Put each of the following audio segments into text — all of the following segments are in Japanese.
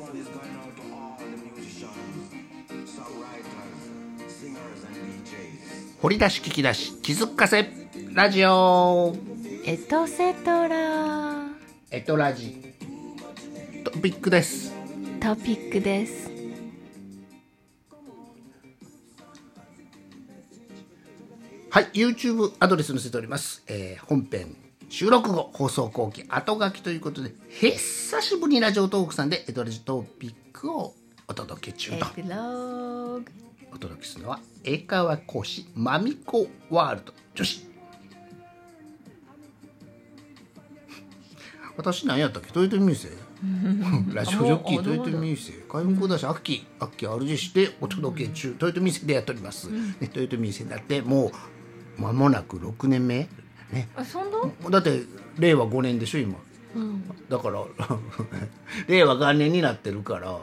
one is going out to all the musicians, songwriters, singers, and DJs. 掘り出し聞き出し気づかせラジオエトセトラエトラジトピックですトピックですはい YouTube アドレス載せております、えー本編収録後放送後期後書きということで久しぶりにラジオトークさんでエトラジトピックをお届け中とお届けするのは英会話講師マミコワールド女子。私何やったっけ？豊臣秀ラジオジョッキーあどう豊臣秀開幕だしアッキーアッキー RG してお届け中。豊臣秀でやっております、ね豊臣秀だってもう間もなく6年目ね。あそんな？だって令和5年でしょ今。だから 令和元年になってるから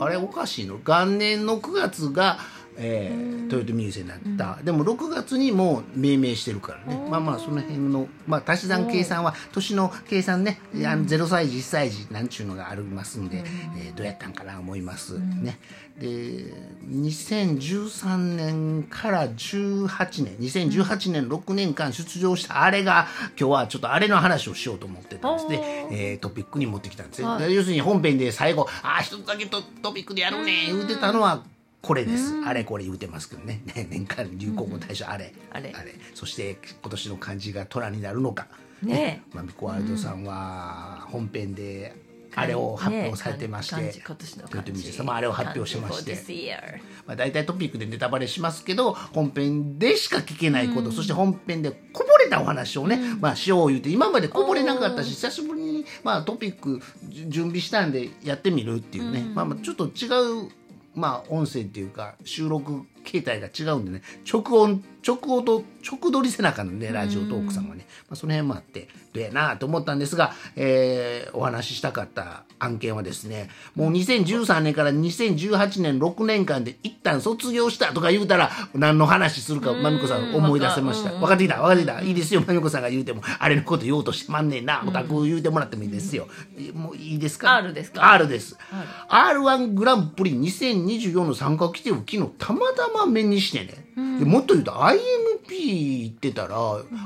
あれおかしいの？元年の9月が、えー豊臣秀になった、でも6月にもう命名してるからね。まあまあその辺の、まあ、足し算計算は年の計算ね。あの0歳児1歳児なんちゅうのがありますんで、えーどうやったんかな思います、ね。で2013年から18年2018年6年間出場したあれが今日はちょっとあれの話をしようと思ってたんですね、えートピックに持ってきたんですね、はい。要するに本編で最後「ああ一つだけトトピックでやるね」言うてたのはこれです、あれこれ言うてますけどね。ね年間流行語大賞あれ、あれ。そして今年の漢字が虎になるのか。ね。まみこワールドさんは本編であれを発表されてまして、ね今年の漢字。様あれを発表しまして。まあ、大体トピックでネタバレしますけど本編でしか聞けないこと、そして本編でこぼれたお話をね、まあ、しよう言うて今までこぼれなかったし久しぶりに、まあ、トピック準備したんでやってみるっていうね、まあ、まあちょっと違う、まあ、音声っていうか収録形態が違うんでね直音直音と直撮りせなあかん。のでラジオトークさんはね、まあ、その辺もあってどうやなと思ったんですが、えーお話ししたかった案件はですねもう2013年から2018年6年間で一旦卒業したとか言うたら何の話するかまみこさん思い出せました。分かってきた分かってきた。いいですよまみこさんが言うても。あれのこと言おうとしてまんねんなおたく言うてもらってもいいですよ。もういいですか？R ですか？R です。R1 グランプリ2024の参加規定を昨日たまたま目にしてね、でもっと言うと IMP 行ってたら、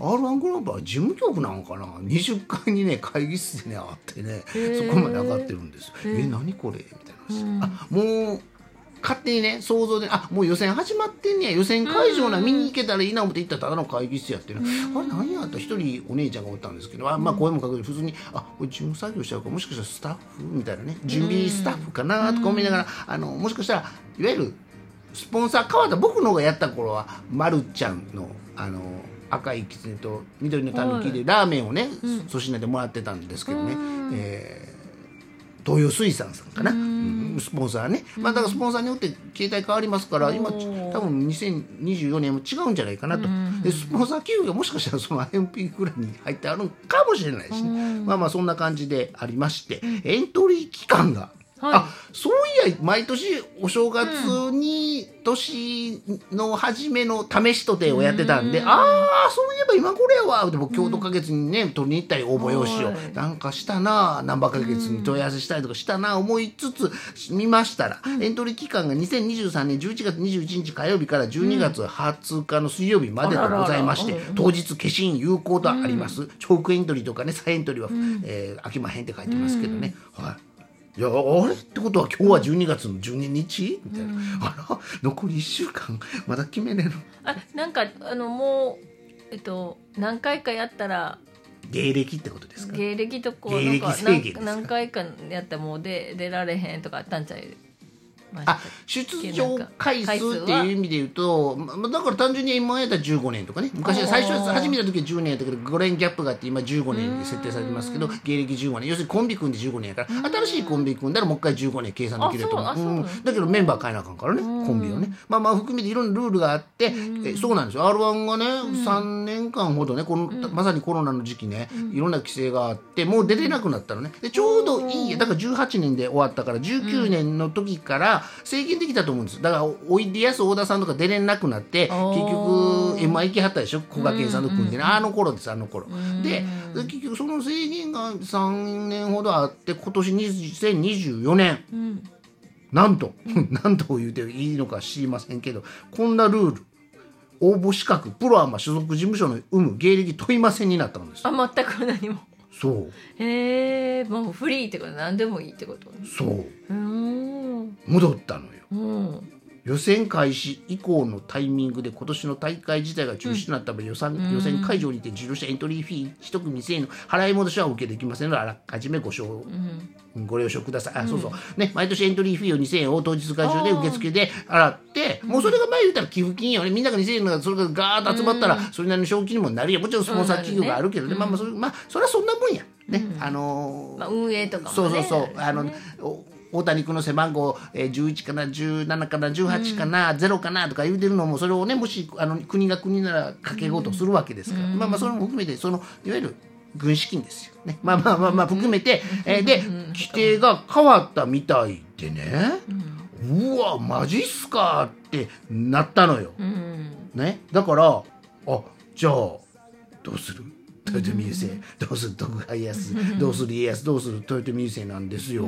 R1 グランプリは事務局なんかな。20階にね会議室でねあってねそこまで上がってるんですえ何これ？みたいな話、あもう勝手にね想像であもう予選始まってんねや。予選会場な見に行けたらいいな思って行ったらただの会議室やってる、あれ何やった一人お姉ちゃんがおったんですけどあまあ声もかけて普通にあこれ事務作業しちゃうかもしかしたらスタッフみたいなね準備スタッフかなとか思いながらあのもしかしたらいわゆるスポンサー変わった僕の方がやった頃はまるちゃんのあの赤いきつねと緑のたぬきでラーメンをね粗品でもらってたんですけどね、えー東洋水産さんかな、うん。スポンサーね、まあ、だからスポンサーによって携帯変わりますから今ち多分2024年も違うんじゃないかなと、でスポンサー企業がもしかしたらその IMP ぐらいに入ってあるんかもしれないしね、まあまあそんな感じでありまして、エントリー期間がはい。あそういや毎年お正月に年の初めの試しとてをやってたんで、ああそういえば今これやわで僕京都花月にね取りに行ったり応募用紙をはい。なんかしたな難波花月に問い合わせしたりとかしたな思いつつ見ましたら、エントリー期間が2023年11月21日火曜日から12月20日の水曜日までとございまして、当日消印有効とあります、チョークエントリーとかね再エントリーは、えー飽きまへんって書いてますけどね、はいいやあれ？ってことは今日は12月の12日？みたいな、あら？残り1週間まだ決めれる？あなんかあのもうえっと何回かやったら芸歴ってことですか？芸歴とこうなんか何何回かやったらもう出出られへんとかあったんちゃいましたあ出場回数っていう意味で言うと、ま、だから単純に M1 やったら15年とかね昔は最初は始めた時は10年やったけど5年ギャップがあって今15年で設定されてますけど芸歴15年。要するにコンビ組んで15年やから新しいコンビ組んだらもう一回15年計算できると思うう。ん。だけどメンバー変えなあかんからねコンビをね。まあまあ含めていろんなルールがあってえそうなんですよ。r 1がね3年間ほどねこのまさにコロナの時期ねいろんな規制があってもう出れなくなったのね。でちょうどいいだから18年で終わったから19年の時から制限できたと思うんです。だからおいでやす小田さんとか出れなくなって結局 m 1行きはったでしょ？小賀健さんと組んでね、あの頃ですあの頃。ん。で結局その制限が3年ほどあって今年2024年うん。なんと、なんと言うていいのか知りませんけどこんなルール応募資格プロアマ所属事務所の有無芸歴問いませんになったんです。あ全く何も。そう。へえもうフリーってこと何でもいいってことそう。うーん戻ったのようん予選開始以降のタイミングで今年の大会自体が中止となった場合、予算予選会場にて受領したエントリーフィー1組2000円の払い戻しはお受けできませんのであらかじめご承ご了承ください。あ、そうそう。ね、毎年エントリーフィーを2000円を当日会場で受付で払って、もうそれが前言ったら寄付金よね。みんなが2000円がそれがガーッと集まったら、それなりの賞金にもなるよ。もちろんスポンサー企業があるけどね。まあまあ、それ、まあ、それはそんなもんや。ね。あのーまあ運営とかもねそうそうそう。あのね、お大谷君の背番号、えー、11かな17かな18かな、0かなとか言うてるのもそれをねもしあの国が国なら掛け事するわけですから、まあまあそれも含めてそのいわゆる軍資金ですよね。まあまあまあまあ含めて、えーで規定が変わったみたいでね、うわマジっすかってなったのよ。うん。ね、だからあじゃあどうする？豊臣優勢どうする徳川家康 どうする家康どうする豊臣優勢なんですよ。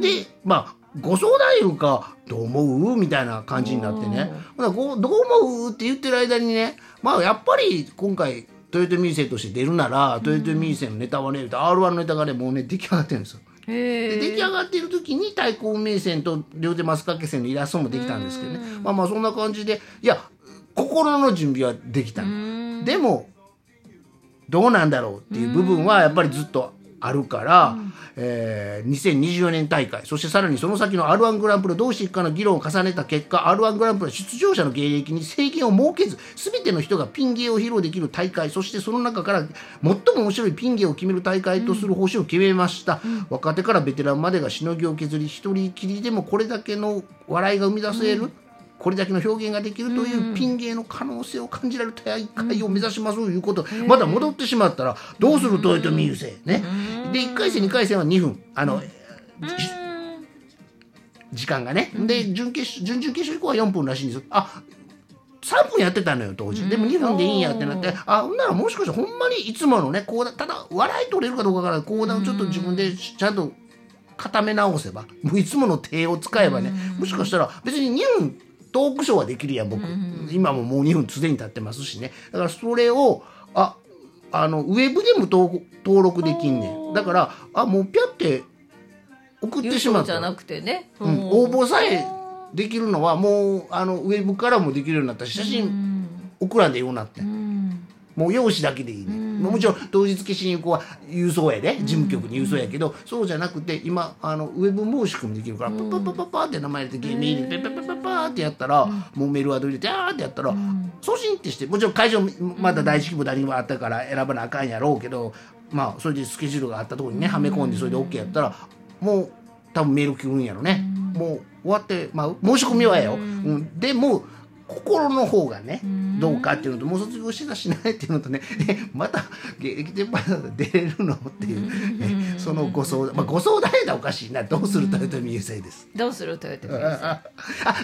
でまあご相談いうかどう思う？みたいな感じになってね。ほなこうどう思う？って言ってる間にねまあやっぱり今回豊臣優勢として出るなら豊臣優勢のネタはね r 1のネタがねもうね出来上がってるんですよ。で出来上がっている時に対抗名線と両手マス掛け線のイラストもできたんですけどね。まあまあそんな感じでいや心の準備はできたの。でもどうなんだろうっていう部分はやっぱりずっとあるから、えー2024年大会そしてさらにその先の r 1グランプリをどうしていくかの議論を重ねた結果 r 1グランプリは出場者の芸歴に制限を設けず全ての人がピン芸を披露できる大会そしてその中から最も面白いピン芸を決める大会とする方針を決めました、若手からベテランまでがしのぎを削り一人きりでもこれだけの笑いが生み出せる、これだけの表現ができるというピン芸の可能性を感じられる大会を目指しますということ、まだ戻ってしまったらどうする豊臣優勢ね。で1回戦2回戦は2分。あの、時間がね。で準決勝準々決勝以降は4分らしいんですよ。あ3分やってたのよ当時。でも2分でいいんやってなって。あほんならもしかしたらほんまにいつものね講談ただ笑い取れるかどうかから講談をちょっと自分でちゃんと固め直せばもういつもの手を使えばねもしかしたら別に2分トークショーはできるやん僕。今ももう2分すでに経ってますしね。だからそれをああのウェブでも登登録できんねん。だからあもうピャって送ってしまった。じゃなくてね、うん、応募さえできるのはもうあのウェブからもできるようになったし写真送らんでようになってん。もう用紙だけでいいね、もちろん当日消しに行こうは郵送やで。事務局に郵送やけど、そうじゃなくて今あのウェブ申し込みできるからパッパッパッパッパーって名前入れてメールでパッパッパッパーってやったら、もうメールワード入れてあーってやったら、送信ってしてもちろん会場まだ第一規模第二規模あったから選ばなあかんやろうけどまあそれでスケジュールがあったところにねはめ込んでそれで OK やったらもう多分メール来るんやろね、もう終わって、まあ、申し込みはやよ、うん、でも心の方がねどうかっていうのともう卒業してたしないっていうのとねえまた芸歴天敗だったら出れるの？っていう、ね、そのご相談、まあ、ご相談やおかしいな。どうする豊臣優勢です。どうする豊臣優勢あ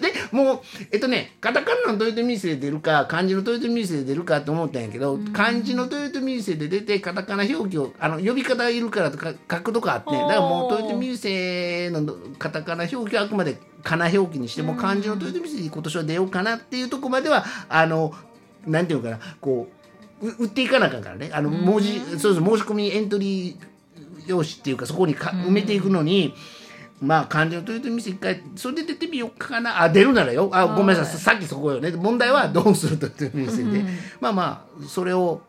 でもうえっとねカタカナの豊臣優勢で出るか漢字の豊臣優勢で出るかって思ったんやけど、漢字の豊臣優勢で出てカタカナ表記をあの呼び方がいるからとか書くとかあってだからもう豊臣優勢のカタカナ表記はあくまでかな表記にしても漢字の豊臣優勢に今年は出ようかなっていうとこまではあのなんていうのかなこうう売っていかなあかんからね。あの文字、そうそう申し込みエントリー用紙っていうかそこにか埋めていくのに。まあ漢字の豊臣店一回それで出てみようかな。あ出るならよ。あごめんなさい。さっきそこよね。問題はどうする豊臣店で、まあまあそれを、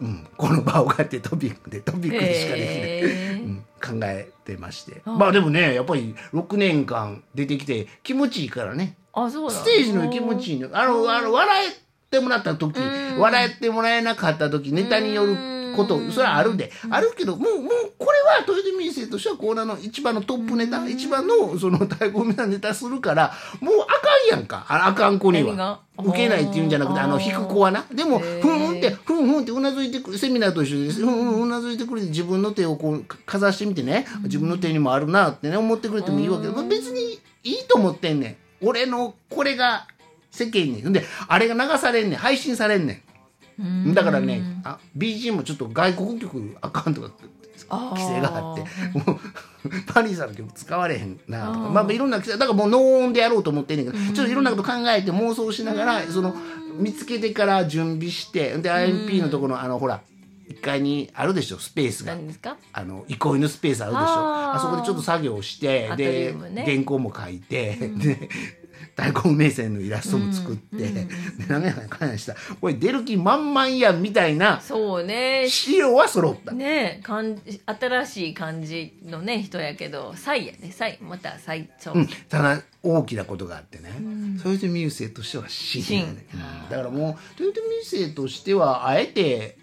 うん、この場を買ってトピックでトピックでしかできない、へー。うん、考えてまして。まあでもねやっぱり6年間出てきて気持ちいいからね。あそうだ。ステージの気持ちいいの。あのあの笑ってもらった時笑ってもらえなかった時ネタによることそれはあるん。であるけどもうもうこれは豊臣生としてはコーナーの一番のトップネタ一番のその対抗なネタするからもうあかんやんか。ああかん子には。受けないっていうんじゃなくてあの引く子はな。でもふんふんってふんふんってうなずいてくるセミナーと一緒ですふんふんうなずいてくれて自分の手をこうかかざしてみてね。自分の手にもあるなってね思ってくれてもいいわけで、まあ、別にいいと思ってんねん。俺のこれが世間に。んであれが流されんねん。配信されんねんだからねあ BGM もちょっと外国曲あかんとか規制があってもう パリーさんの曲使われへんなとかまあいろんな規制だからもうノーオンでやろうと思ってんねんけど、ちょっといろんなこと考えて妄想しながら、その見つけてから準備してで IMP のところのあのほら1階にあるでしょスペースが。あの憩いのスペースあるでしょ。あそこでちょっと作業してでね。原稿も書いて、で大根名線のイラストも作って、で何やかんやしたこれ出る気満々やんみたいなそうね。資料は揃った。ね感じ新しい感じのね人やけどサイやね。サイまたサイそう、うん、ただ大きなことがあってね、それでミューセとしては真やね、真うん。だからもうトヨタミューセとしてはあえて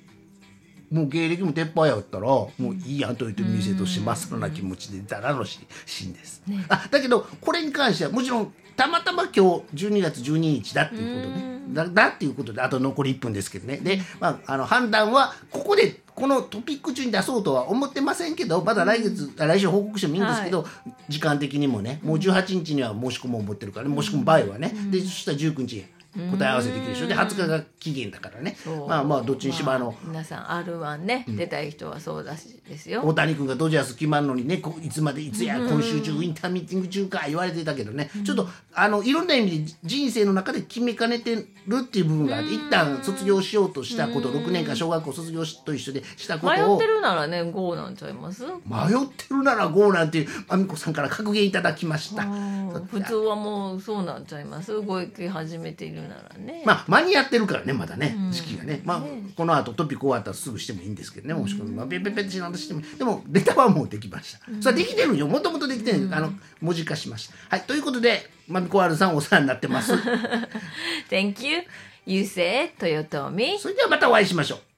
もう芸歴も撤廃やったらもういいやんトヨタミューセとしてまっさらな気持ちで出たらのし真です、あだけどこれに関してはもちろんたまたま今日12月12日だっていうことね。だだっていうことであと残り1分ですけどね。で、まあ、あの判断はここでこのトピック中に出そうとは思ってませんけどまだ来月、あ来週報告してもいいんですけど、時間的にもねもう18日には申し込もう思ってるからね申し込む場合はね、でそしたら19日答え合わせできるでしょで20日が期限だからね。まあまあどっちにしろあの、まあ皆さん R1 ね、出たい人はそうだしですよ。大谷君がドジャース決まるのにねこいつまでいつや今週中ウィンターミーティング中か言われてたけどね、ちょっとあのいろんな意味で人生の中で決めかねてるっていう部分があって、一旦卒業しようとしたこと、6年間小学校卒業しと一緒でしたことを。迷ってるならね GO なんちゃいます？迷ってるなら GO なんていうまみこさんから格言いただきました。普通はもうそうなんちゃいます？ご育始めているならね、まあ間に合ってるからねまだね時期がね、まあこの後トピック終わったらすぐしてもいいんですけどねもしくは、まあ、ペッペッペッってしなしてもでもネタはもうできました、それはできてるよもともとできてる、あの文字化しましたはいということでまみこ R さんお世話になってます Thank you ゆうせいとよとみそれではまたお会いしましょう